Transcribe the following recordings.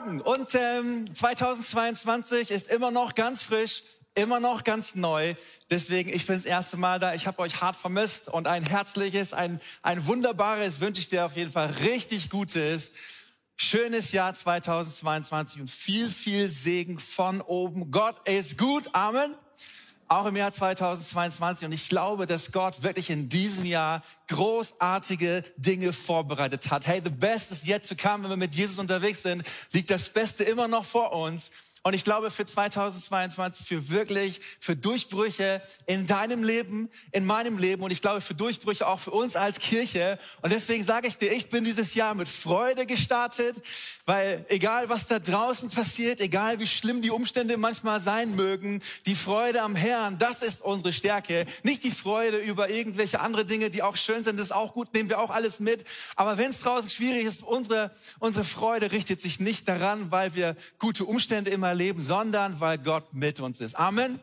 Morgen und ähm, 2022 ist immer noch ganz frisch, immer noch ganz neu. Deswegen, ich bin das erste Mal da. Ich habe euch hart vermisst und ein herzliches, ein, ein wunderbares wünsche ich dir auf jeden Fall richtig Gutes. Schönes Jahr 2022 und viel, viel Segen von oben. Gott ist gut. Amen auch im Jahr 2022. Und ich glaube, dass Gott wirklich in diesem Jahr großartige Dinge vorbereitet hat. Hey, the best is yet to come. Wenn wir mit Jesus unterwegs sind, liegt das Beste immer noch vor uns. Und ich glaube für 2022, für wirklich, für Durchbrüche in deinem Leben, in meinem Leben und ich glaube für Durchbrüche auch für uns als Kirche. Und deswegen sage ich dir, ich bin dieses Jahr mit Freude gestartet, weil egal was da draußen passiert, egal wie schlimm die Umstände manchmal sein mögen, die Freude am Herrn, das ist unsere Stärke. Nicht die Freude über irgendwelche andere Dinge, die auch schön sind, das ist auch gut, nehmen wir auch alles mit. Aber wenn es draußen schwierig ist, unsere, unsere Freude richtet sich nicht daran, weil wir gute Umstände immer erleben, sondern weil Gott mit uns ist. Amen.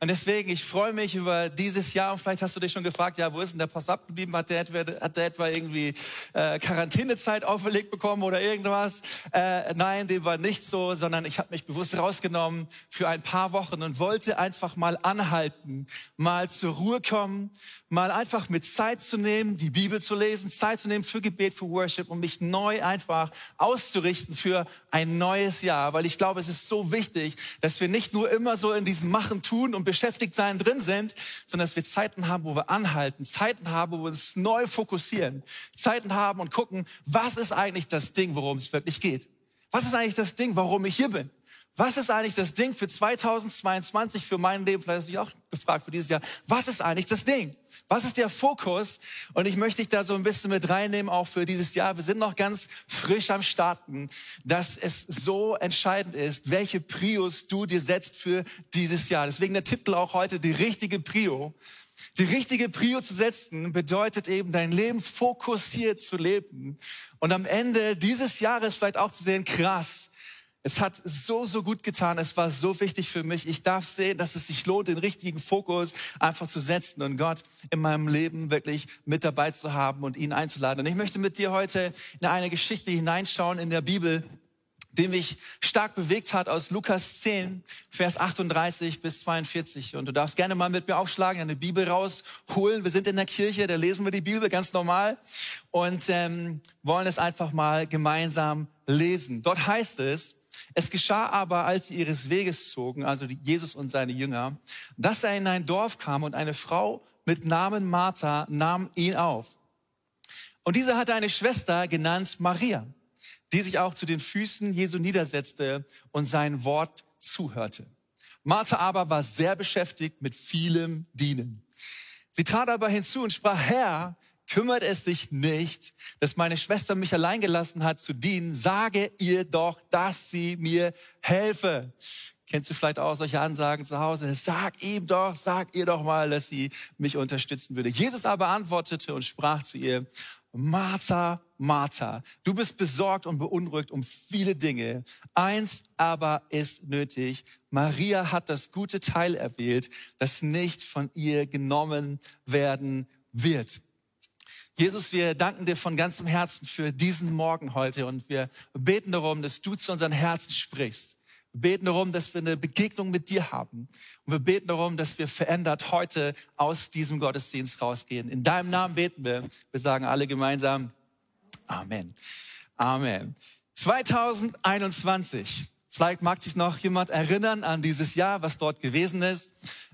Und deswegen, ich freue mich über dieses Jahr. Und vielleicht hast du dich schon gefragt, ja, wo ist denn der Pass abgeblieben? Hat der etwa, hat der etwa irgendwie äh, Quarantänezeit auferlegt bekommen oder irgendwas? Äh, nein, dem war nicht so, sondern ich habe mich bewusst rausgenommen für ein paar Wochen und wollte einfach mal anhalten, mal zur Ruhe kommen, mal einfach mit Zeit zu nehmen, die Bibel zu lesen, Zeit zu nehmen für Gebet, für Worship und mich neu einfach auszurichten für ein neues Jahr. Weil ich glaube, es ist so wichtig, dass wir nicht nur immer so in diesem Machen, Tun und beschäftigt sein drin sind, sondern dass wir Zeiten haben, wo wir anhalten, Zeiten haben, wo wir uns neu fokussieren, Zeiten haben und gucken, was ist eigentlich das Ding, worum es wirklich geht? Was ist eigentlich das Ding, warum ich hier bin? Was ist eigentlich das Ding für 2022, für mein Leben? Vielleicht hast du dich auch gefragt für dieses Jahr. Was ist eigentlich das Ding? Was ist der Fokus? Und ich möchte dich da so ein bisschen mit reinnehmen, auch für dieses Jahr. Wir sind noch ganz frisch am Starten, dass es so entscheidend ist, welche Prios du dir setzt für dieses Jahr. Deswegen der Titel auch heute, die richtige Prio. Die richtige Prio zu setzen bedeutet eben, dein Leben fokussiert zu leben. Und am Ende dieses Jahres vielleicht auch zu sehen, krass, es hat so, so gut getan. Es war so wichtig für mich. Ich darf sehen, dass es sich lohnt, den richtigen Fokus einfach zu setzen und Gott in meinem Leben wirklich mit dabei zu haben und ihn einzuladen. Und ich möchte mit dir heute in eine Geschichte hineinschauen in der Bibel, die mich stark bewegt hat aus Lukas 10, Vers 38 bis 42. Und du darfst gerne mal mit mir aufschlagen, eine Bibel rausholen. Wir sind in der Kirche, da lesen wir die Bibel ganz normal und ähm, wollen es einfach mal gemeinsam lesen. Dort heißt es, es geschah aber, als sie ihres Weges zogen, also Jesus und seine Jünger, dass er in ein Dorf kam und eine Frau mit Namen Martha nahm ihn auf. Und diese hatte eine Schwester genannt Maria, die sich auch zu den Füßen Jesu niedersetzte und sein Wort zuhörte. Martha aber war sehr beschäftigt mit vielem Dienen. Sie trat aber hinzu und sprach, Herr, kümmert es sich nicht, dass meine Schwester mich allein gelassen hat zu dienen, sage ihr doch, dass sie mir helfe. Kennst du vielleicht auch solche Ansagen zu Hause? Sag ihm doch, sag ihr doch mal, dass sie mich unterstützen würde. Jesus aber antwortete und sprach zu ihr, Martha, Martha, du bist besorgt und beunruhigt um viele Dinge. Eins aber ist nötig. Maria hat das gute Teil erwählt, das nicht von ihr genommen werden wird. Jesus, wir danken dir von ganzem Herzen für diesen Morgen heute und wir beten darum, dass du zu unseren Herzen sprichst. Wir beten darum, dass wir eine Begegnung mit dir haben. Und wir beten darum, dass wir verändert heute aus diesem Gottesdienst rausgehen. In deinem Namen beten wir. Wir sagen alle gemeinsam Amen. Amen. 2021. Vielleicht mag sich noch jemand erinnern an dieses Jahr, was dort gewesen ist.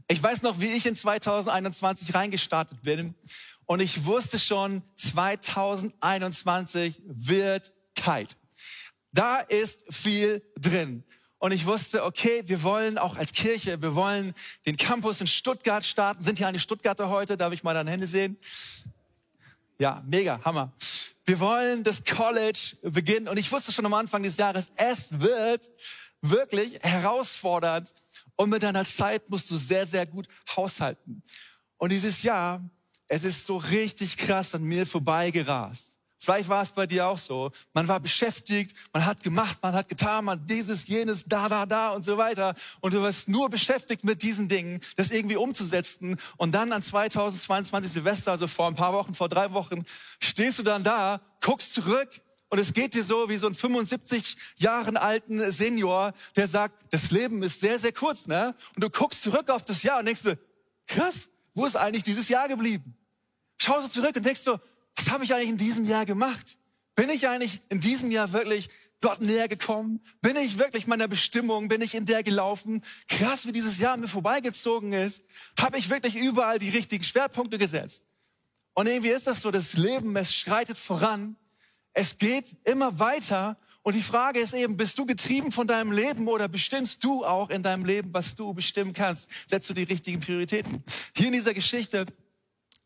Ich weiß noch, wie ich in 2021 reingestartet bin. Und ich wusste schon, 2021 wird tight. Da ist viel drin. Und ich wusste, okay, wir wollen auch als Kirche, wir wollen den Campus in Stuttgart starten. Sind hier eine Stuttgarter heute? Darf ich mal deine Hände sehen? Ja, mega, Hammer. Wir wollen das College beginnen. Und ich wusste schon am Anfang des Jahres, es wird wirklich herausfordernd. Und mit deiner Zeit musst du sehr, sehr gut haushalten. Und dieses Jahr es ist so richtig krass an mir vorbeigerast. Vielleicht war es bei dir auch so. Man war beschäftigt, man hat gemacht, man hat getan, man dieses, jenes, da, da, da und so weiter. Und du warst nur beschäftigt mit diesen Dingen, das irgendwie umzusetzen. Und dann an 2022 Silvester, also vor ein paar Wochen, vor drei Wochen, stehst du dann da, guckst zurück und es geht dir so wie so ein 75 Jahren alten Senior, der sagt, das Leben ist sehr, sehr kurz, ne? Und du guckst zurück auf das Jahr und denkst du, krass, wo ist eigentlich dieses Jahr geblieben? Schaust du zurück und denkst du, was habe ich eigentlich in diesem Jahr gemacht? Bin ich eigentlich in diesem Jahr wirklich Gott näher gekommen? Bin ich wirklich meiner Bestimmung? Bin ich in der gelaufen? Krass, wie dieses Jahr mir vorbeigezogen ist. Habe ich wirklich überall die richtigen Schwerpunkte gesetzt? Und irgendwie ist das so, das Leben, es schreitet voran. Es geht immer weiter. Und die Frage ist eben, bist du getrieben von deinem Leben oder bestimmst du auch in deinem Leben, was du bestimmen kannst? Setzt du die richtigen Prioritäten? Hier in dieser Geschichte,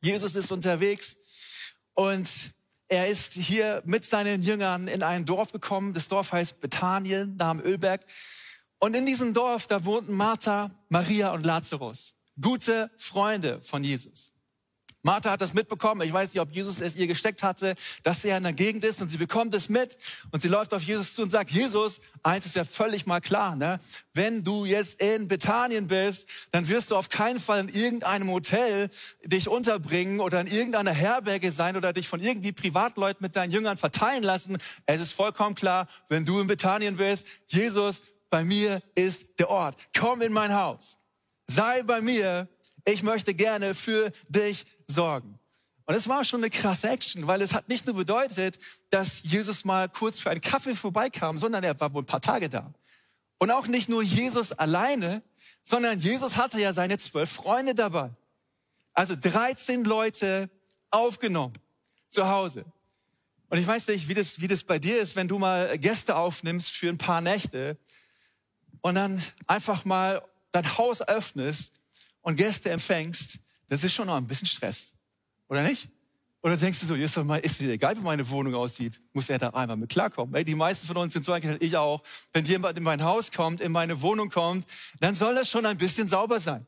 Jesus ist unterwegs und er ist hier mit seinen Jüngern in ein Dorf gekommen. Das Dorf heißt Bethanien, da am Ölberg. Und in diesem Dorf, da wohnten Martha, Maria und Lazarus. Gute Freunde von Jesus. Martha hat das mitbekommen. Ich weiß nicht, ob Jesus es ihr gesteckt hatte, dass er in der Gegend ist und sie bekommt es mit und sie läuft auf Jesus zu und sagt, Jesus, eins ist ja völlig mal klar, ne? Wenn du jetzt in Bethanien bist, dann wirst du auf keinen Fall in irgendeinem Hotel dich unterbringen oder in irgendeiner Herberge sein oder dich von irgendwie Privatleuten mit deinen Jüngern verteilen lassen. Es ist vollkommen klar, wenn du in Bethanien bist, Jesus, bei mir ist der Ort. Komm in mein Haus. Sei bei mir ich möchte gerne für dich sorgen. Und es war schon eine krasse Action, weil es hat nicht nur bedeutet, dass Jesus mal kurz für einen Kaffee vorbeikam, sondern er war wohl ein paar Tage da. Und auch nicht nur Jesus alleine, sondern Jesus hatte ja seine zwölf Freunde dabei. Also 13 Leute aufgenommen zu Hause. Und ich weiß nicht, wie das, wie das bei dir ist, wenn du mal Gäste aufnimmst für ein paar Nächte und dann einfach mal dein Haus öffnest und Gäste empfängst, das ist schon noch ein bisschen Stress. Oder nicht? Oder denkst du so, ist doch mal, ist mir egal, wie meine Wohnung aussieht, muss er da einmal mit klarkommen. Ey, die meisten von uns sind so eingestellt, ich auch. Wenn jemand in mein Haus kommt, in meine Wohnung kommt, dann soll das schon ein bisschen sauber sein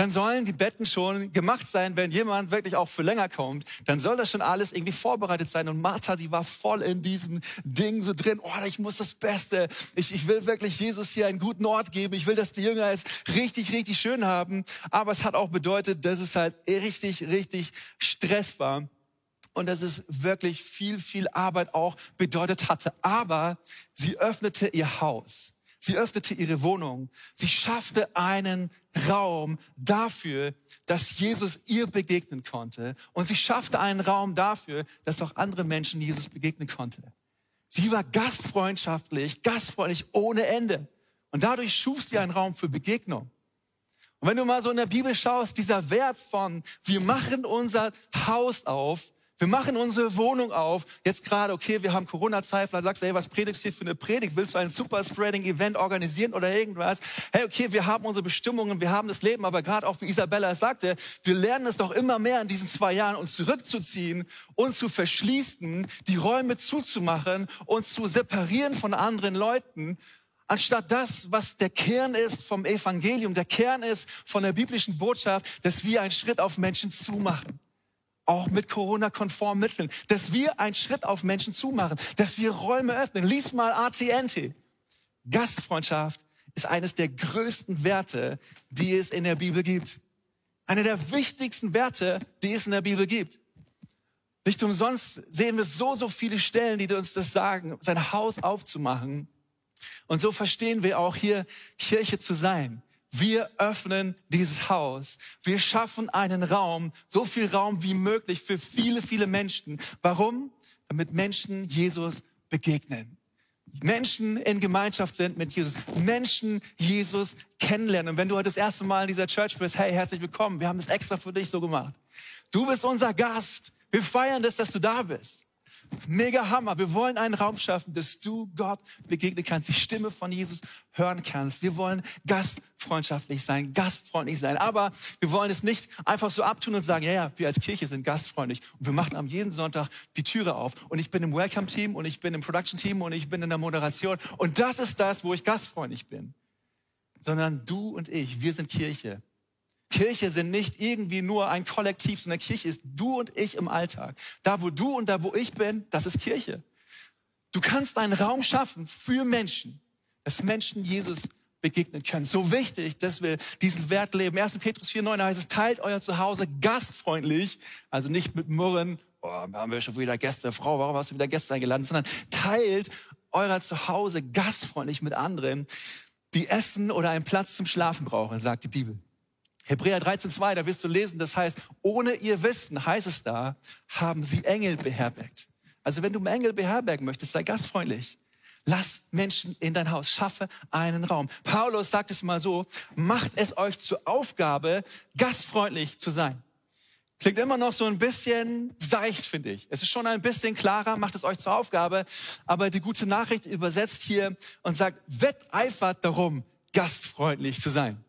dann sollen die Betten schon gemacht sein, wenn jemand wirklich auch für länger kommt, dann soll das schon alles irgendwie vorbereitet sein. Und Martha, die war voll in diesem Ding so drin, oh, ich muss das Beste, ich, ich will wirklich Jesus hier einen guten Ort geben, ich will, dass die Jünger es richtig, richtig schön haben. Aber es hat auch bedeutet, dass es halt richtig, richtig Stress war und dass es wirklich viel, viel Arbeit auch bedeutet hatte. Aber sie öffnete ihr Haus. Sie öffnete ihre Wohnung. Sie schaffte einen Raum dafür, dass Jesus ihr begegnen konnte. Und sie schaffte einen Raum dafür, dass auch andere Menschen Jesus begegnen konnte. Sie war gastfreundschaftlich, gastfreundlich ohne Ende. Und dadurch schuf sie einen Raum für Begegnung. Und wenn du mal so in der Bibel schaust, dieser Wert von, wir machen unser Haus auf, wir machen unsere Wohnung auf. Jetzt gerade, okay, wir haben Corona-Zeit. Vielleicht sagst du, hey, was predigst du hier für eine Predigt? Willst du ein Super-Spreading-Event organisieren oder irgendwas? Hey, okay, wir haben unsere Bestimmungen, wir haben das Leben. Aber gerade auch, wie Isabella es sagte, wir lernen es doch immer mehr in diesen zwei Jahren, uns zurückzuziehen und zu verschließen, die Räume zuzumachen und zu separieren von anderen Leuten anstatt das, was der Kern ist vom Evangelium, der Kern ist von der biblischen Botschaft, dass wir einen Schritt auf Menschen zumachen auch mit Corona-konformen Mitteln, dass wir einen Schritt auf Menschen zumachen, dass wir Räume öffnen. Lies mal ATNT. Gastfreundschaft ist eines der größten Werte, die es in der Bibel gibt. Einer der wichtigsten Werte, die es in der Bibel gibt. Nicht umsonst sehen wir so, so viele Stellen, die uns das sagen, sein Haus aufzumachen. Und so verstehen wir auch hier Kirche zu sein. Wir öffnen dieses Haus. Wir schaffen einen Raum, so viel Raum wie möglich für viele, viele Menschen. Warum? Damit Menschen Jesus begegnen. Menschen in Gemeinschaft sind mit Jesus. Menschen Jesus kennenlernen. Und wenn du heute das erste Mal in dieser Church bist, hey, herzlich willkommen. Wir haben es extra für dich so gemacht. Du bist unser Gast. Wir feiern das, dass du da bist. Mega Hammer. Wir wollen einen Raum schaffen, dass du Gott begegnen kannst, die Stimme von Jesus hören kannst. Wir wollen gastfreundschaftlich sein, gastfreundlich sein. Aber wir wollen es nicht einfach so abtun und sagen, ja, ja, wir als Kirche sind gastfreundlich und wir machen am jeden Sonntag die Türe auf und ich bin im Welcome-Team und ich bin im Production-Team und ich bin in der Moderation und das ist das, wo ich gastfreundlich bin. Sondern du und ich, wir sind Kirche. Kirche sind nicht irgendwie nur ein Kollektiv, sondern Kirche ist du und ich im Alltag. Da, wo du und da, wo ich bin, das ist Kirche. Du kannst einen Raum schaffen für Menschen, dass Menschen Jesus begegnen können. So wichtig, dass wir diesen Wert leben. 1. Petrus 4,9 heißt es, teilt euer Zuhause gastfreundlich, also nicht mit Murren oh, haben wir schon wieder Gäste, Frau, warum hast du wieder Gäste eingeladen, sondern teilt euer Zuhause gastfreundlich mit anderen, die Essen oder einen Platz zum Schlafen brauchen, sagt die Bibel. Hebräer 13,2, da wirst du lesen, das heißt, ohne ihr Wissen, heißt es da, haben sie Engel beherbergt. Also wenn du Engel beherbergen möchtest, sei gastfreundlich. Lass Menschen in dein Haus, schaffe einen Raum. Paulus sagt es mal so, macht es euch zur Aufgabe, gastfreundlich zu sein. Klingt immer noch so ein bisschen seicht, finde ich. Es ist schon ein bisschen klarer, macht es euch zur Aufgabe. Aber die gute Nachricht übersetzt hier und sagt, wetteifert darum, gastfreundlich zu sein.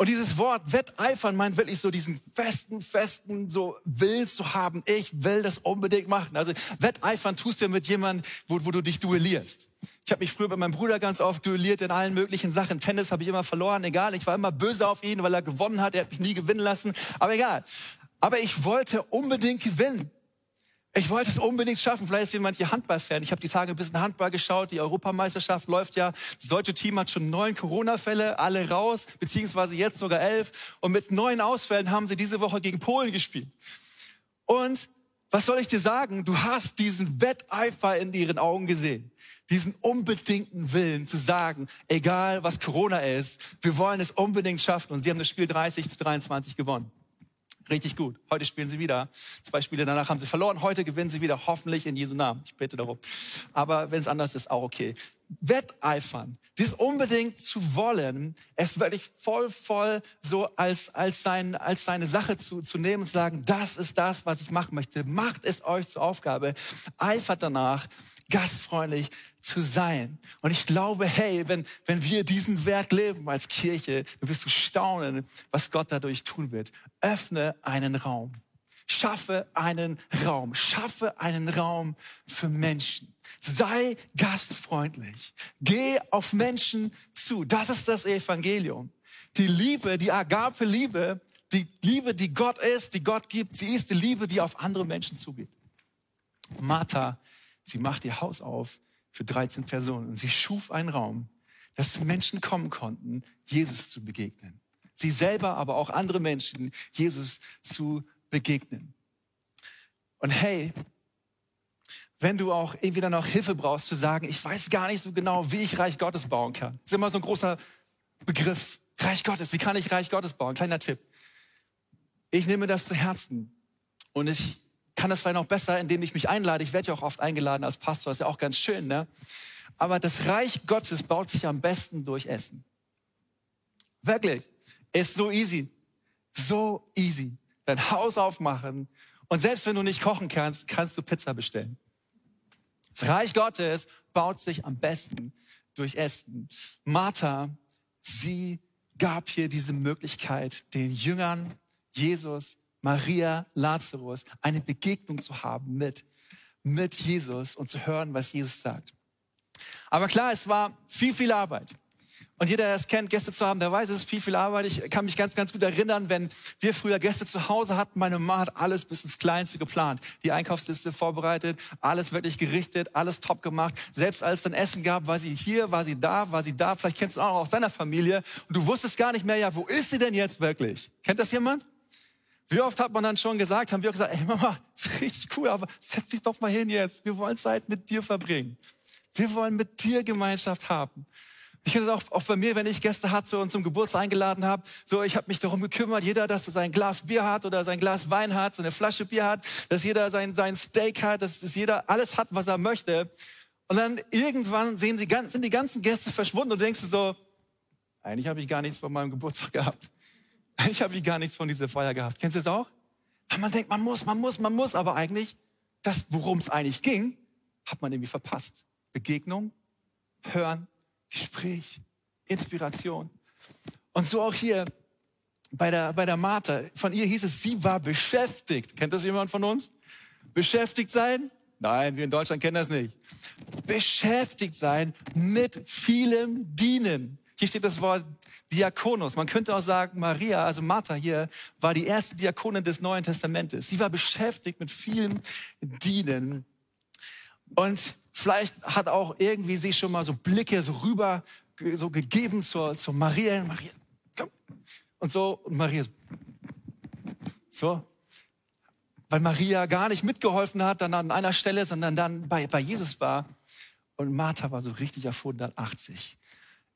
Und dieses Wort wetteifern meint wirklich so diesen festen, festen, so willst zu haben. Ich will das unbedingt machen. Also wetteifern tust du ja mit jemandem, wo, wo du dich duellierst. Ich habe mich früher bei meinem Bruder ganz oft duelliert in allen möglichen Sachen. Tennis habe ich immer verloren, egal. Ich war immer böse auf ihn, weil er gewonnen hat. Er hat mich nie gewinnen lassen. Aber egal. Aber ich wollte unbedingt gewinnen. Ich wollte es unbedingt schaffen. Vielleicht ist jemand hier Handballfan. Ich habe die Tage ein bisschen Handball geschaut. Die Europameisterschaft läuft ja. Das deutsche Team hat schon neun Corona-Fälle, alle raus, beziehungsweise jetzt sogar elf. Und mit neun Ausfällen haben sie diese Woche gegen Polen gespielt. Und was soll ich dir sagen? Du hast diesen Wetteifer in ihren Augen gesehen. Diesen unbedingten Willen zu sagen, egal was Corona ist, wir wollen es unbedingt schaffen. Und sie haben das Spiel 30 zu 23 gewonnen. Richtig gut. Heute spielen sie wieder. Zwei Spiele danach haben sie verloren. Heute gewinnen sie wieder. Hoffentlich in Jesu Namen. Ich bitte darum. Aber wenn es anders ist, auch okay. Wetteifern. Dies unbedingt zu wollen. Es wirklich voll, voll so als, als, sein, als seine Sache zu, zu nehmen und zu sagen, das ist das, was ich machen möchte. Macht es euch zur Aufgabe. Eifert danach, gastfreundlich zu sein. Und ich glaube, hey, wenn, wenn wir diesen Wert leben als Kirche, dann wirst du staunen, was Gott dadurch tun wird. Öffne einen Raum. Schaffe einen Raum. Schaffe einen Raum für Menschen. Sei gastfreundlich. Geh auf Menschen zu. Das ist das Evangelium. Die Liebe, die Agape-Liebe, die Liebe, die Gott ist, die Gott gibt, sie ist die Liebe, die auf andere Menschen zugeht. Martha, sie macht ihr Haus auf für 13 Personen. Und sie schuf einen Raum, dass Menschen kommen konnten, Jesus zu begegnen. Sie selber, aber auch andere Menschen, Jesus zu begegnen. Und hey, wenn du auch irgendwie dann noch Hilfe brauchst zu sagen, ich weiß gar nicht so genau, wie ich Reich Gottes bauen kann. Das ist immer so ein großer Begriff. Reich Gottes, wie kann ich Reich Gottes bauen? Kleiner Tipp. Ich nehme das zu Herzen und ich kann das vielleicht noch besser, indem ich mich einlade. Ich werde ja auch oft eingeladen als Pastor, ist ja auch ganz schön, ne? Aber das Reich Gottes baut sich am besten durch Essen. Wirklich. Ist so easy. So easy. Dein Haus aufmachen und selbst wenn du nicht kochen kannst, kannst du Pizza bestellen. Das Reich Gottes baut sich am besten durch Essen. Martha, sie gab hier diese Möglichkeit, den Jüngern Jesus Maria, Lazarus, eine Begegnung zu haben mit, mit Jesus und zu hören, was Jesus sagt. Aber klar, es war viel, viel Arbeit. Und jeder, der es kennt, Gäste zu haben, der weiß, es ist viel, viel Arbeit. Ich kann mich ganz, ganz gut erinnern, wenn wir früher Gäste zu Hause hatten. Meine Mama hat alles bis ins Kleinste geplant. Die Einkaufsliste vorbereitet, alles wirklich gerichtet, alles top gemacht. Selbst als es dann Essen gab, war sie hier, war sie da, war sie da. Vielleicht kennst du auch aus deiner Familie. Und du wusstest gar nicht mehr, ja, wo ist sie denn jetzt wirklich? Kennt das jemand? Wie oft hat man dann schon gesagt, haben wir auch gesagt, ey Mama, ist richtig cool, aber setz dich doch mal hin jetzt. Wir wollen Zeit mit dir verbringen. Wir wollen mit dir Gemeinschaft haben. Ich kenne es auch, auch bei mir, wenn ich Gäste hatte und zum Geburtstag eingeladen habe. So, ich habe mich darum gekümmert, jeder, dass er sein Glas Bier hat oder sein Glas Wein hat, so eine Flasche Bier hat, dass jeder sein, sein Steak hat, dass, dass jeder alles hat, was er möchte. Und dann irgendwann sehen sie, sind die ganzen Gäste verschwunden und denkst du so, eigentlich habe ich gar nichts von meinem Geburtstag gehabt. Ich habe gar nichts von dieser Feier gehabt. Kennst du das auch? Man denkt, man muss, man muss, man muss, aber eigentlich, das, worum es eigentlich ging, hat man irgendwie verpasst. Begegnung, Hören, Gespräch, Inspiration. Und so auch hier bei der, bei der Martha. Von ihr hieß es, sie war beschäftigt. Kennt das jemand von uns? Beschäftigt sein? Nein, wir in Deutschland kennen das nicht. Beschäftigt sein mit vielem Dienen. Hier steht das Wort Diakonos. Man könnte auch sagen, Maria, also Martha hier, war die erste Diakonin des Neuen Testamentes. Sie war beschäftigt mit vielen Dienen. Und vielleicht hat auch irgendwie sie schon mal so Blicke so rüber so gegeben zur, zur Maria. Maria, komm. Und so, und Maria so. weil Maria gar nicht mitgeholfen hat, dann an einer Stelle, sondern dann bei, bei Jesus war. Und Martha war so richtig auf 180.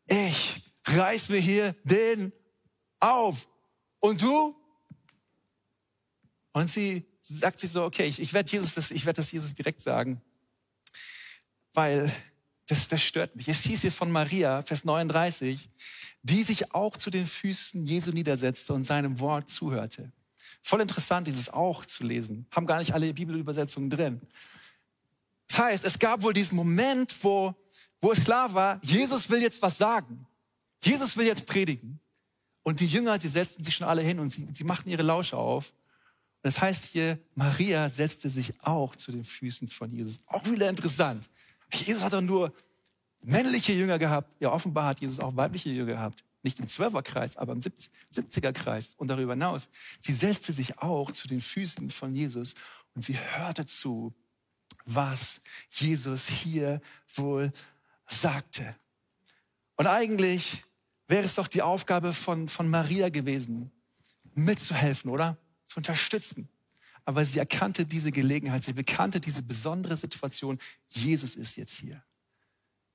Ich reiß mir hier den auf. Und du? Und sie sagt sich so, okay, ich, ich werde Jesus das, ich werde das Jesus direkt sagen, weil das, das stört mich. Es hieß hier von Maria, Vers 39, die sich auch zu den Füßen Jesu niedersetzte und seinem Wort zuhörte. Voll interessant, dieses auch zu lesen. Haben gar nicht alle Bibelübersetzungen drin. Das heißt, es gab wohl diesen Moment, wo, wo es klar war, Jesus will jetzt was sagen. Jesus will jetzt predigen. Und die Jünger, sie setzten sich schon alle hin und sie, sie machten ihre Lausche auf. Das heißt hier, Maria setzte sich auch zu den Füßen von Jesus. Auch wieder interessant. Jesus hat doch nur männliche Jünger gehabt. Ja, offenbar hat Jesus auch weibliche Jünger gehabt. Nicht im Zwölferkreis, aber im 70er-Kreis und darüber hinaus. Sie setzte sich auch zu den Füßen von Jesus und sie hörte zu, was Jesus hier wohl sagte. Und eigentlich wäre es doch die Aufgabe von, von Maria gewesen, mitzuhelfen, oder? Zu unterstützen. Aber sie erkannte diese Gelegenheit, sie bekannte diese besondere Situation. Jesus ist jetzt hier.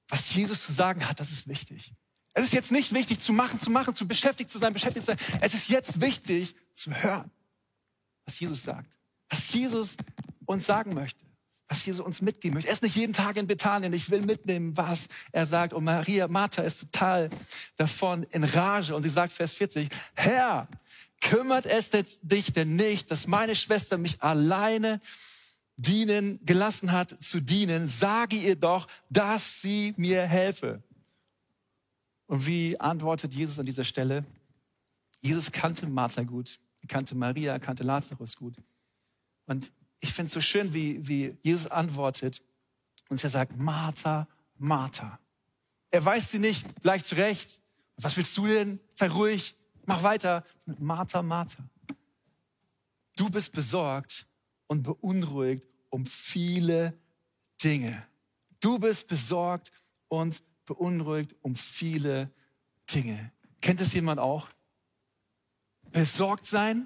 Was Jesus zu sagen hat, das ist wichtig. Es ist jetzt nicht wichtig zu machen, zu machen, zu beschäftigt zu sein, beschäftigt zu sein. Es ist jetzt wichtig zu hören, was Jesus sagt. Was Jesus uns sagen möchte was Jesus uns mitgeben möchte. Er ist nicht jeden Tag in Bethanien. Ich will mitnehmen, was er sagt. Und Maria, Martha ist total davon in Rage. Und sie sagt, Vers 40, Herr, kümmert es dich denn nicht, dass meine Schwester mich alleine dienen, gelassen hat zu dienen? Sage ihr doch, dass sie mir helfe. Und wie antwortet Jesus an dieser Stelle? Jesus kannte Martha gut, er kannte Maria, er kannte Lazarus gut. Und ich finde es so schön, wie, wie Jesus antwortet und er sagt, Martha, Martha. Er weist sie nicht gleich zurecht. Was willst du denn? Sei ruhig, mach weiter. Martha, Martha. Du bist besorgt und beunruhigt um viele Dinge. Du bist besorgt und beunruhigt um viele Dinge. Kennt es jemand auch? Besorgt sein,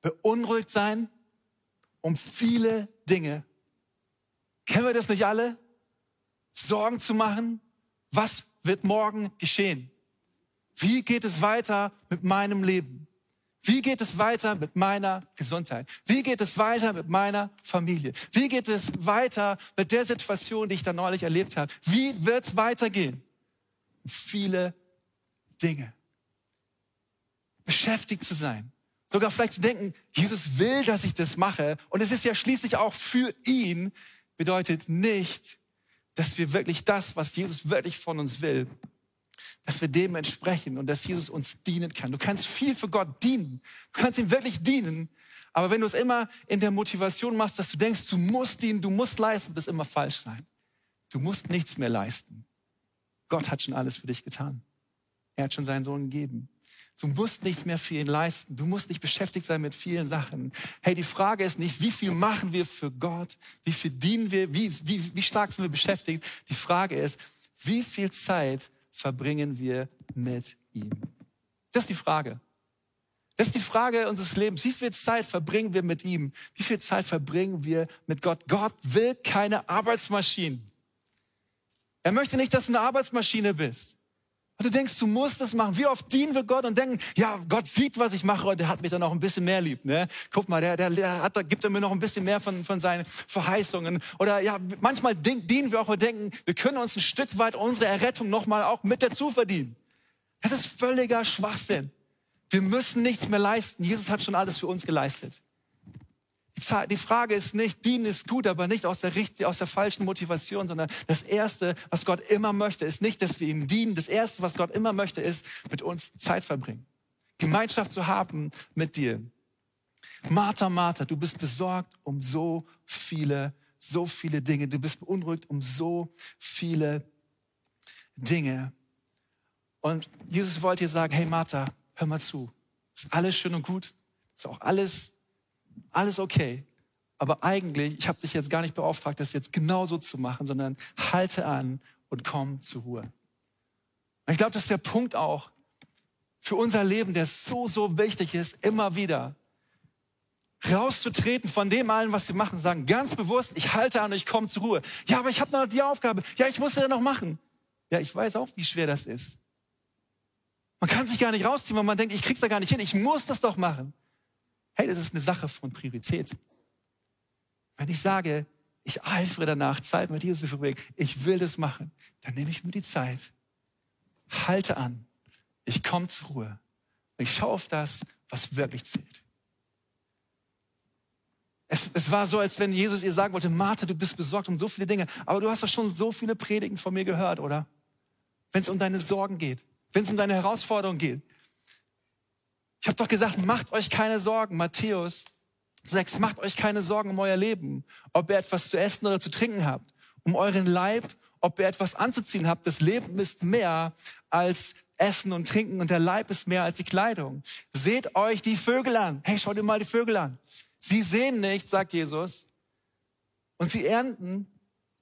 beunruhigt sein, um viele Dinge. Kennen wir das nicht alle? Sorgen zu machen, was wird morgen geschehen? Wie geht es weiter mit meinem Leben? Wie geht es weiter mit meiner Gesundheit? Wie geht es weiter mit meiner Familie? Wie geht es weiter mit der Situation, die ich da neulich erlebt habe? Wie wird es weitergehen? Viele Dinge. Beschäftigt zu sein Sogar vielleicht zu denken, Jesus will, dass ich das mache. Und es ist ja schließlich auch für ihn, bedeutet nicht, dass wir wirklich das, was Jesus wirklich von uns will, dass wir dem entsprechen und dass Jesus uns dienen kann. Du kannst viel für Gott dienen. Du kannst ihm wirklich dienen. Aber wenn du es immer in der Motivation machst, dass du denkst, du musst dienen, du musst leisten, wird es immer falsch sein. Du musst nichts mehr leisten. Gott hat schon alles für dich getan. Er hat schon seinen Sohn gegeben. Du musst nichts mehr für ihn leisten. Du musst nicht beschäftigt sein mit vielen Sachen. Hey, die Frage ist nicht, wie viel machen wir für Gott? Wie viel dienen wir? Wie, wie, wie stark sind wir beschäftigt? Die Frage ist, wie viel Zeit verbringen wir mit ihm? Das ist die Frage. Das ist die Frage unseres Lebens. Wie viel Zeit verbringen wir mit ihm? Wie viel Zeit verbringen wir mit Gott? Gott will keine Arbeitsmaschinen. Er möchte nicht, dass du eine Arbeitsmaschine bist. Und du denkst, du musst es machen. Wie oft dienen wir Gott und denken, ja, Gott sieht, was ich mache und der hat mich dann auch ein bisschen mehr lieb. Ne? Guck mal, der, der, der hat, gibt er mir noch ein bisschen mehr von, von seinen Verheißungen. Oder ja, manchmal dienen wir auch und denken, wir können uns ein Stück weit unsere Errettung nochmal auch mit dazu verdienen. Das ist völliger Schwachsinn. Wir müssen nichts mehr leisten. Jesus hat schon alles für uns geleistet. Die Frage ist nicht, dienen ist gut, aber nicht aus der, aus der falschen Motivation, sondern das Erste, was Gott immer möchte, ist nicht, dass wir ihm dienen. Das Erste, was Gott immer möchte, ist, mit uns Zeit verbringen. Gemeinschaft zu haben mit dir. Martha, Martha, du bist besorgt um so viele, so viele Dinge. Du bist beunruhigt um so viele Dinge. Und Jesus wollte dir sagen, hey Martha, hör mal zu. Ist alles schön und gut. Ist auch alles alles okay. Aber eigentlich, ich habe dich jetzt gar nicht beauftragt, das jetzt genauso zu machen, sondern halte an und komm zur Ruhe. Und ich glaube, das ist der Punkt auch für unser Leben, der so, so wichtig ist, immer wieder. rauszutreten von dem allen, was wir machen, sagen ganz bewusst, ich halte an, ich komme zur Ruhe. Ja, aber ich habe noch die Aufgabe. Ja, ich muss ja noch machen. Ja, ich weiß auch, wie schwer das ist. Man kann sich gar nicht rausziehen, weil man denkt, ich krieg's da gar nicht hin. Ich muss das doch machen. Hey, das ist eine Sache von Priorität. Wenn ich sage, ich eifere danach, Zeit mit Jesus zu verbringen, ich will das machen, dann nehme ich mir die Zeit, halte an, ich komme zur Ruhe und ich schaue auf das, was wirklich zählt. Es, es, war so, als wenn Jesus ihr sagen wollte, Martha, du bist besorgt um so viele Dinge, aber du hast doch schon so viele Predigen von mir gehört, oder? Wenn es um deine Sorgen geht, wenn es um deine Herausforderungen geht. Ich habe doch gesagt, macht euch keine Sorgen, Matthäus 6, macht euch keine Sorgen um euer Leben, ob ihr etwas zu essen oder zu trinken habt, um euren Leib, ob ihr etwas anzuziehen habt. Das Leben ist mehr als Essen und Trinken und der Leib ist mehr als die Kleidung. Seht euch die Vögel an. Hey, schaut dir mal die Vögel an. Sie sehen nicht, sagt Jesus, und sie ernten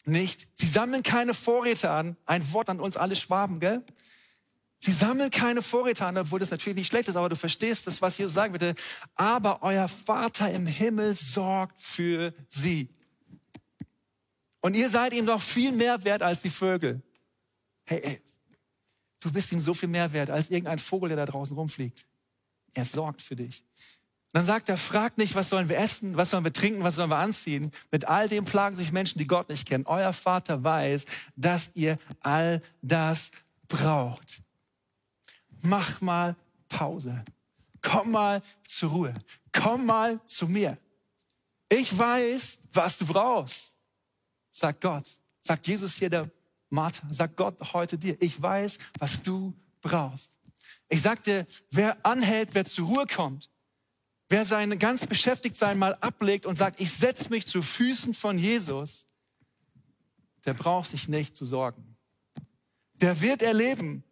nicht. Sie sammeln keine Vorräte an. Ein Wort an uns alle Schwaben, gell? Sie sammeln keine Vorräte an, obwohl das natürlich nicht schlecht ist, aber du verstehst das, was Jesus sagen würde. Aber euer Vater im Himmel sorgt für sie. Und ihr seid ihm noch viel mehr wert als die Vögel. Hey, hey, du bist ihm so viel mehr wert als irgendein Vogel, der da draußen rumfliegt. Er sorgt für dich. Dann sagt er, fragt nicht, was sollen wir essen, was sollen wir trinken, was sollen wir anziehen. Mit all dem plagen sich Menschen, die Gott nicht kennen. Euer Vater weiß, dass ihr all das braucht. Mach mal Pause. Komm mal zur Ruhe. Komm mal zu mir. Ich weiß, was du brauchst. Sagt Gott. Sagt Jesus hier der Martha. Sagt Gott heute dir. Ich weiß, was du brauchst. Ich sag dir, wer anhält, wer zur Ruhe kommt, wer sein ganz beschäftigt sein mal ablegt und sagt, ich setze mich zu Füßen von Jesus, der braucht sich nicht zu sorgen. Der wird erleben,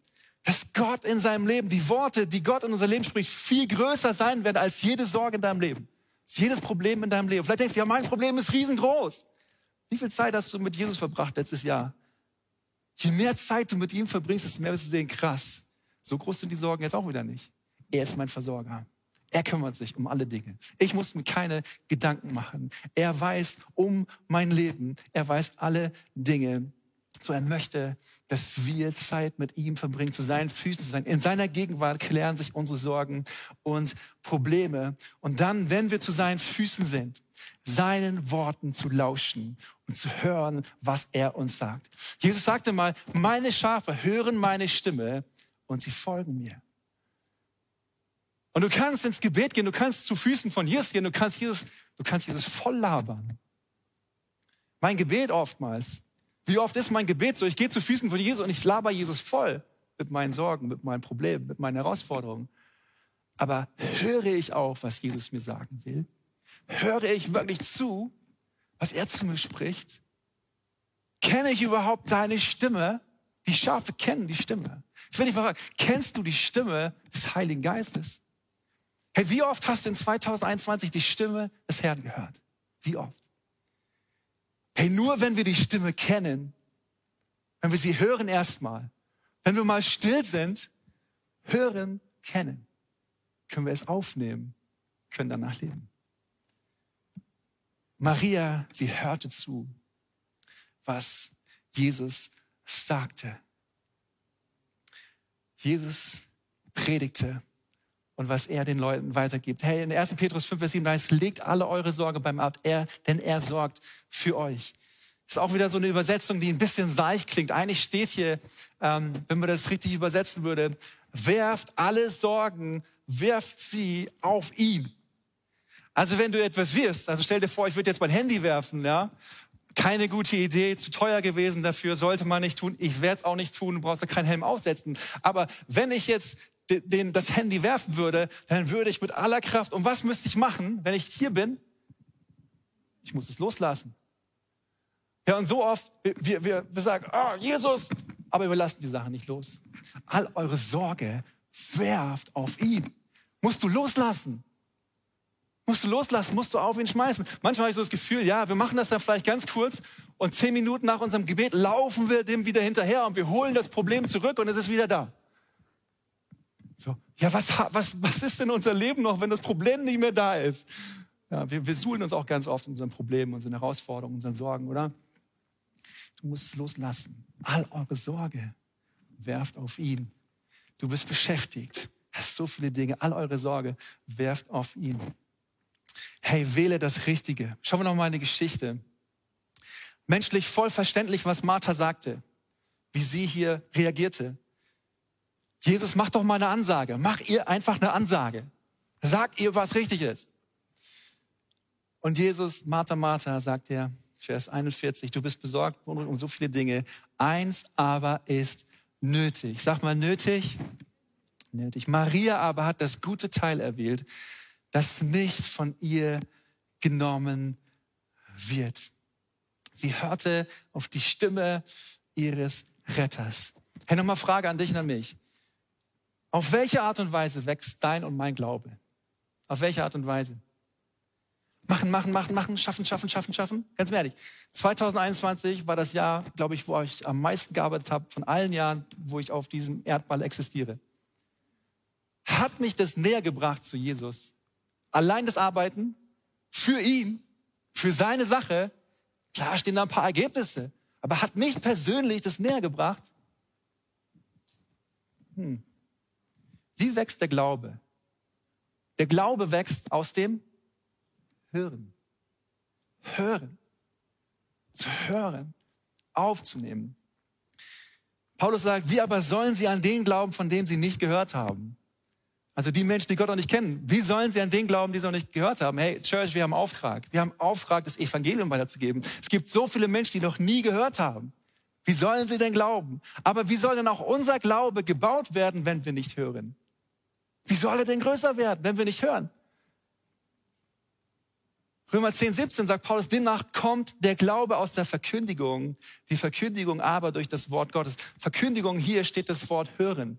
dass Gott in seinem Leben, die Worte, die Gott in unser Leben spricht, viel größer sein werden als jede Sorge in deinem Leben. Als jedes Problem in deinem Leben. Vielleicht denkst du, ja, mein Problem ist riesengroß. Wie viel Zeit hast du mit Jesus verbracht letztes Jahr? Je mehr Zeit du mit ihm verbringst, desto mehr wirst du sehen, krass. So groß sind die Sorgen jetzt auch wieder nicht. Er ist mein Versorger. Er kümmert sich um alle Dinge. Ich muss mir keine Gedanken machen. Er weiß um mein Leben. Er weiß alle Dinge. So er möchte, dass wir Zeit mit ihm verbringen, zu seinen Füßen zu sein. In seiner Gegenwart klären sich unsere Sorgen und Probleme. Und dann, wenn wir zu seinen Füßen sind, seinen Worten zu lauschen und zu hören, was er uns sagt. Jesus sagte mal, meine Schafe hören meine Stimme und sie folgen mir. Und du kannst ins Gebet gehen, du kannst zu Füßen von Jesus gehen, du kannst Jesus, du kannst Jesus voll labern. Mein Gebet oftmals, wie oft ist mein Gebet so, ich gehe zu Füßen von Jesus und ich laber Jesus voll mit meinen Sorgen, mit meinen Problemen, mit meinen Herausforderungen. Aber höre ich auch, was Jesus mir sagen will? Höre ich wirklich zu, was er zu mir spricht? Kenne ich überhaupt deine Stimme? Die Schafe kennen die Stimme. Ich will dich mal fragen, kennst du die Stimme des Heiligen Geistes? Hey, wie oft hast du in 2021 die Stimme des Herrn gehört? Wie oft? Hey, nur wenn wir die Stimme kennen, wenn wir sie hören erstmal, wenn wir mal still sind, hören, kennen, können wir es aufnehmen, können danach leben. Maria, sie hörte zu, was Jesus sagte. Jesus predigte und was er den Leuten weitergibt. Hey, in 1. Petrus 5, Vers 7 heißt, legt alle eure Sorge beim Arzt, er, denn er sorgt für euch. Ist auch wieder so eine Übersetzung, die ein bisschen seicht klingt. Eigentlich steht hier, ähm, wenn man das richtig übersetzen würde, werft alle Sorgen, werft sie auf ihn. Also wenn du etwas wirst, also stell dir vor, ich würde jetzt mein Handy werfen, ja, keine gute Idee, zu teuer gewesen dafür, sollte man nicht tun. Ich werde es auch nicht tun, du brauchst da keinen Helm aufsetzen. Aber wenn ich jetzt den, das Handy werfen würde, dann würde ich mit aller Kraft, und was müsste ich machen, wenn ich hier bin? Ich muss es loslassen. Ja, und so oft, wir, wir, wir sagen, oh, Jesus, aber wir lassen die Sache nicht los. All eure Sorge werft auf ihn. Musst du loslassen. Musst du loslassen, musst du auf ihn schmeißen. Manchmal habe ich so das Gefühl, ja, wir machen das dann vielleicht ganz kurz und zehn Minuten nach unserem Gebet laufen wir dem wieder hinterher und wir holen das Problem zurück und es ist wieder da. So, ja, was, was, was ist denn unser Leben noch, wenn das Problem nicht mehr da ist? Ja, wir, wir suhlen uns auch ganz oft in unseren Problemen, unseren Herausforderungen, unseren Sorgen, oder? Du musst es loslassen. All eure Sorge werft auf ihn. Du bist beschäftigt, hast so viele Dinge, all eure Sorge werft auf ihn. Hey, wähle das Richtige. Schauen wir noch mal eine Geschichte. Menschlich voll verständlich, was Martha sagte, wie sie hier reagierte. Jesus, mach doch mal eine Ansage. Mach ihr einfach eine Ansage. Sag ihr, was richtig ist. Und Jesus, Martha, Martha, sagt er, Vers 41, du bist besorgt um so viele Dinge. Eins aber ist nötig. Sag mal nötig. Nötig. Maria aber hat das gute Teil erwählt, das nicht von ihr genommen wird. Sie hörte auf die Stimme ihres Retters. Hey, nochmal Frage an dich und an mich. Auf welche Art und Weise wächst dein und mein Glaube? Auf welche Art und Weise? Machen, machen, machen, machen, schaffen, schaffen, schaffen, schaffen. Ganz ehrlich, 2021 war das Jahr, glaube ich, wo ich am meisten gearbeitet habe von allen Jahren, wo ich auf diesem Erdball existiere. Hat mich das näher gebracht zu Jesus? Allein das Arbeiten für ihn, für seine Sache, klar stehen da ein paar Ergebnisse, aber hat mich persönlich das näher gebracht? Hm. Wie wächst der Glaube? Der Glaube wächst aus dem Hören. Hören. Zu hören. Aufzunehmen. Paulus sagt, wie aber sollen sie an den glauben, von dem sie nicht gehört haben? Also die Menschen, die Gott noch nicht kennen, wie sollen sie an den glauben, die sie noch nicht gehört haben? Hey, Church, wir haben Auftrag. Wir haben Auftrag, das Evangelium weiterzugeben. Es gibt so viele Menschen, die noch nie gehört haben. Wie sollen sie denn glauben? Aber wie soll denn auch unser Glaube gebaut werden, wenn wir nicht hören? Wie soll er denn größer werden, wenn wir nicht hören? Römer 10, 17 sagt Paulus, demnach kommt der Glaube aus der Verkündigung, die Verkündigung aber durch das Wort Gottes. Verkündigung, hier steht das Wort hören.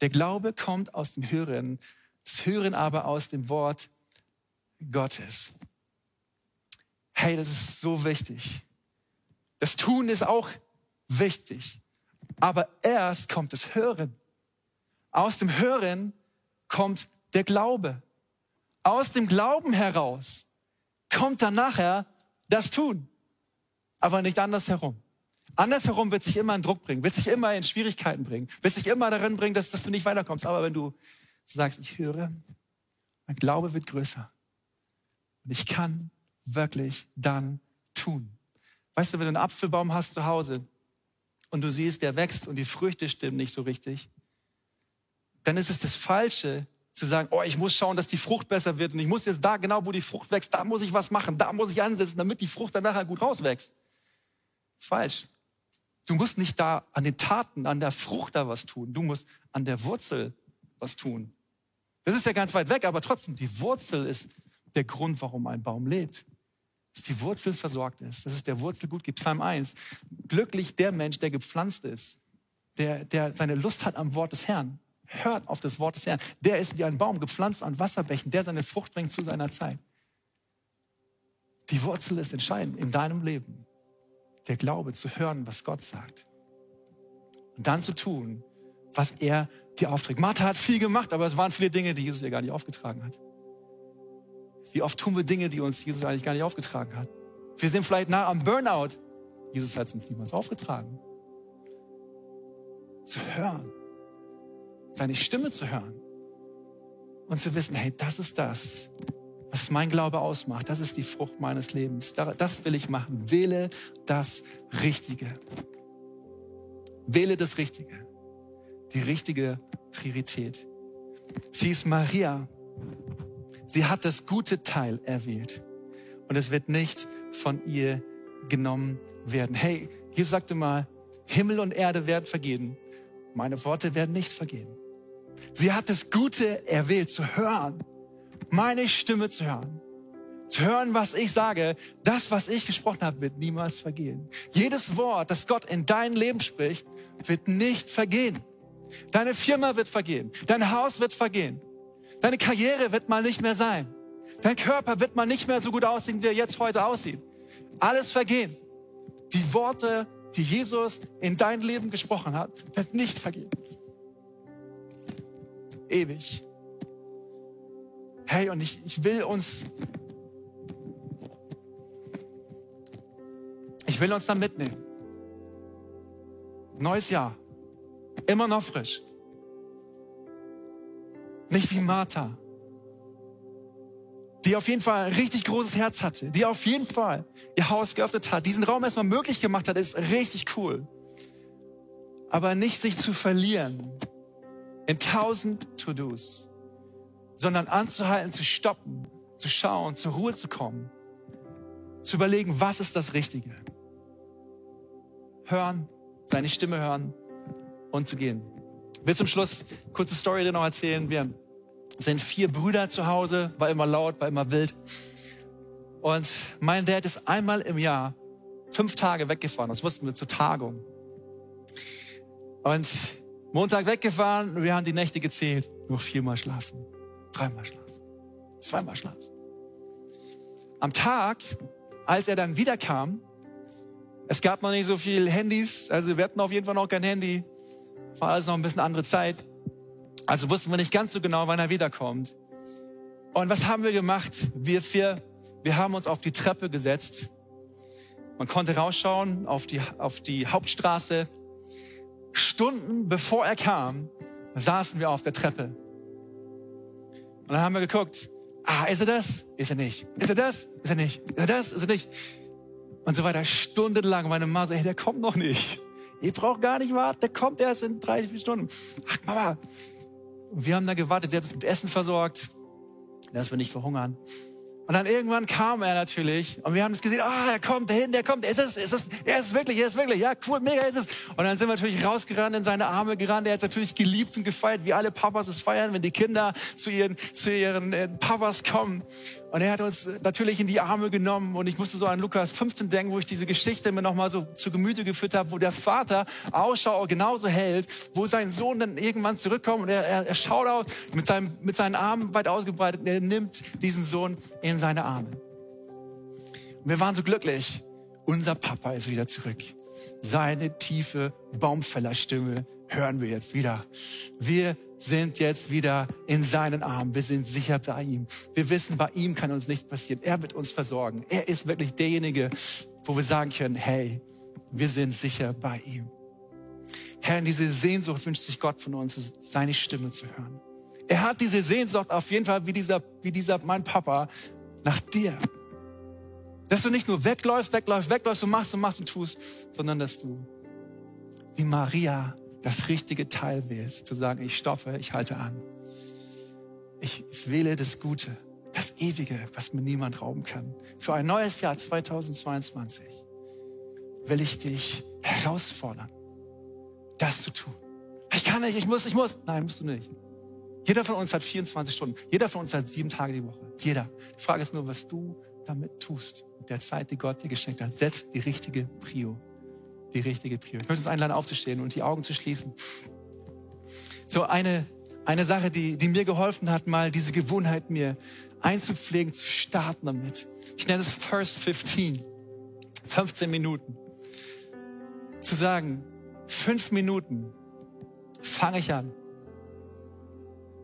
Der Glaube kommt aus dem Hören, das Hören aber aus dem Wort Gottes. Hey, das ist so wichtig. Das Tun ist auch wichtig. Aber erst kommt das Hören. Aus dem Hören kommt der Glaube aus dem Glauben heraus kommt dann nachher das Tun, aber nicht andersherum. Andersherum wird sich immer in Druck bringen, wird sich immer in Schwierigkeiten bringen, wird sich immer darin bringen, dass, dass du nicht weiterkommst. Aber wenn du sagst, ich höre, mein Glaube wird größer und ich kann wirklich dann tun. Weißt du, wenn du einen Apfelbaum hast zu Hause und du siehst, der wächst und die Früchte stimmen nicht so richtig, dann ist es das Falsche, zu sagen, oh, ich muss schauen, dass die Frucht besser wird und ich muss jetzt da genau, wo die Frucht wächst, da muss ich was machen, da muss ich ansetzen, damit die Frucht dann nachher gut rauswächst. Falsch. Du musst nicht da an den Taten, an der Frucht da was tun. Du musst an der Wurzel was tun. Das ist ja ganz weit weg, aber trotzdem, die Wurzel ist der Grund, warum ein Baum lebt. Dass die Wurzel versorgt ist, dass es der Wurzel gut gibt. Psalm 1. Glücklich der Mensch, der gepflanzt ist, der, der seine Lust hat am Wort des Herrn hört auf das Wort des Herrn. Der ist wie ein Baum gepflanzt an Wasserbächen, der seine Frucht bringt zu seiner Zeit. Die Wurzel ist entscheidend in deinem Leben. Der Glaube zu hören, was Gott sagt. Und dann zu tun, was er dir aufträgt. Martha hat viel gemacht, aber es waren viele Dinge, die Jesus ihr gar nicht aufgetragen hat. Wie oft tun wir Dinge, die uns Jesus eigentlich gar nicht aufgetragen hat? Wir sind vielleicht nah am Burnout. Jesus hat es uns niemals aufgetragen. Zu hören, seine Stimme zu hören und zu wissen, hey, das ist das, was mein Glaube ausmacht. Das ist die Frucht meines Lebens. Das will ich machen. Wähle das Richtige. Wähle das Richtige. Die richtige Priorität. Sie ist Maria. Sie hat das gute Teil erwählt. Und es wird nicht von ihr genommen werden. Hey, hier sagte mal, Himmel und Erde werden vergehen. Meine Worte werden nicht vergehen. Sie hat das Gute erwählt, zu hören, meine Stimme zu hören. Zu hören, was ich sage, das, was ich gesprochen habe, wird niemals vergehen. Jedes Wort, das Gott in dein Leben spricht, wird nicht vergehen. Deine Firma wird vergehen. Dein Haus wird vergehen. Deine Karriere wird mal nicht mehr sein. Dein Körper wird mal nicht mehr so gut aussehen, wie er jetzt heute aussieht. Alles vergehen. Die Worte, die Jesus in dein Leben gesprochen hat, wird nicht vergehen ewig. Hey, und ich, ich will uns, ich will uns da mitnehmen. Neues Jahr. Immer noch frisch. Nicht wie Martha, die auf jeden Fall ein richtig großes Herz hatte, die auf jeden Fall ihr Haus geöffnet hat, diesen Raum erstmal möglich gemacht hat, ist richtig cool. Aber nicht sich zu verlieren in tausend To-Dos, sondern anzuhalten, zu stoppen, zu schauen, zur Ruhe zu kommen, zu überlegen, was ist das Richtige. Hören, seine Stimme hören und zu gehen. Ich will zum Schluss kurze Story noch erzählen. Wir sind vier Brüder zu Hause, war immer laut, war immer wild. Und mein Dad ist einmal im Jahr fünf Tage weggefahren. Das wussten wir zur Tagung. Und Montag weggefahren, wir haben die Nächte gezählt. Nur viermal schlafen, dreimal schlafen, zweimal schlafen. Am Tag, als er dann wiederkam, es gab noch nicht so viel Handys, also wir hatten auf jeden Fall noch kein Handy. War alles noch ein bisschen andere Zeit. Also wussten wir nicht ganz so genau, wann er wiederkommt. Und was haben wir gemacht? Wir vier, wir haben uns auf die Treppe gesetzt. Man konnte rausschauen auf die, auf die Hauptstraße. Stunden bevor er kam, saßen wir auf der Treppe. Und dann haben wir geguckt, ah, ist er das? Ist er nicht? Ist er das? Ist er nicht? Ist er das? Ist er nicht? Und so weiter, stundenlang. Meine Mama so, hey, der kommt noch nicht. Ihr braucht gar nicht warten, der kommt erst in drei, vier Stunden. Ach, Mama, und wir haben da gewartet, sie hat uns mit Essen versorgt, dass wir nicht verhungern. Und dann irgendwann kam er natürlich und wir haben es gesehen, ah, er kommt dahin, der kommt, ist es, ist es, er ist wirklich, er ist wirklich, ja, cool, mega ist es. Und dann sind wir natürlich rausgerannt, in seine Arme gerannt, er hat natürlich geliebt und gefeiert, wie alle Papas es feiern, wenn die Kinder zu ihren, zu ihren äh, Papas kommen. Und er hat uns natürlich in die Arme genommen und ich musste so an Lukas 15 denken, wo ich diese Geschichte mir nochmal so zu Gemüte geführt habe, wo der Vater Ausschau genauso hält, wo sein Sohn dann irgendwann zurückkommt und er, er, er schaut aus mit, seinem, mit seinen Armen weit ausgebreitet und er nimmt diesen Sohn in seine Arme. Und wir waren so glücklich. Unser Papa ist wieder zurück. Seine tiefe Baumfällerstimme hören wir jetzt wieder. Wir sind jetzt wieder in seinen Armen. Wir sind sicher bei ihm. Wir wissen, bei ihm kann uns nichts passieren. Er wird uns versorgen. Er ist wirklich derjenige, wo wir sagen können, hey, wir sind sicher bei ihm. Herr, diese Sehnsucht wünscht sich Gott von uns, seine Stimme zu hören. Er hat diese Sehnsucht auf jeden Fall wie dieser, wie dieser, mein Papa, nach dir. Dass du nicht nur wegläufst, wegläufst, wegläufst und machst und machst und tust, sondern dass du wie Maria das richtige Teil wählst, zu sagen, ich stoppe, ich halte an. Ich wähle das Gute, das Ewige, was mir niemand rauben kann. Für ein neues Jahr 2022 will ich dich herausfordern, das zu tun. Ich kann nicht, ich muss, ich muss. Nein, musst du nicht. Jeder von uns hat 24 Stunden. Jeder von uns hat sieben Tage die Woche. Jeder. Die Frage ist nur, was du damit tust. Mit der Zeit, die Gott dir geschenkt hat. Setzt die richtige Prio die richtige Priorität. Ich möchte uns einladen, aufzustehen und die Augen zu schließen. So eine, eine Sache, die, die mir geholfen hat, mal diese Gewohnheit mir einzupflegen, zu starten damit. Ich nenne es First 15. 15 Minuten. Zu sagen, fünf Minuten fange ich an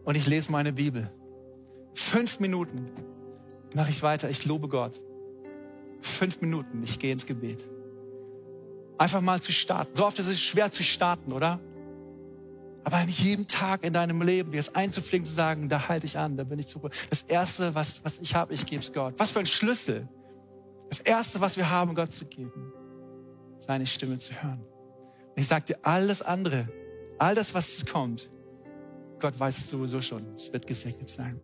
und ich lese meine Bibel. Fünf Minuten mache ich weiter, ich lobe Gott. Fünf Minuten, ich gehe ins Gebet. Einfach mal zu starten. So oft ist es schwer zu starten, oder? Aber an jedem Tag in deinem Leben, dir es einzupflegen, zu sagen, da halte ich an, da bin ich zu. Das Erste, was, was ich habe, ich gebe es Gott. Was für ein Schlüssel. Das Erste, was wir haben, Gott zu geben, seine Stimme zu hören. Und ich sage dir, alles andere, all das, was kommt, Gott weiß es sowieso schon. Es wird gesegnet sein.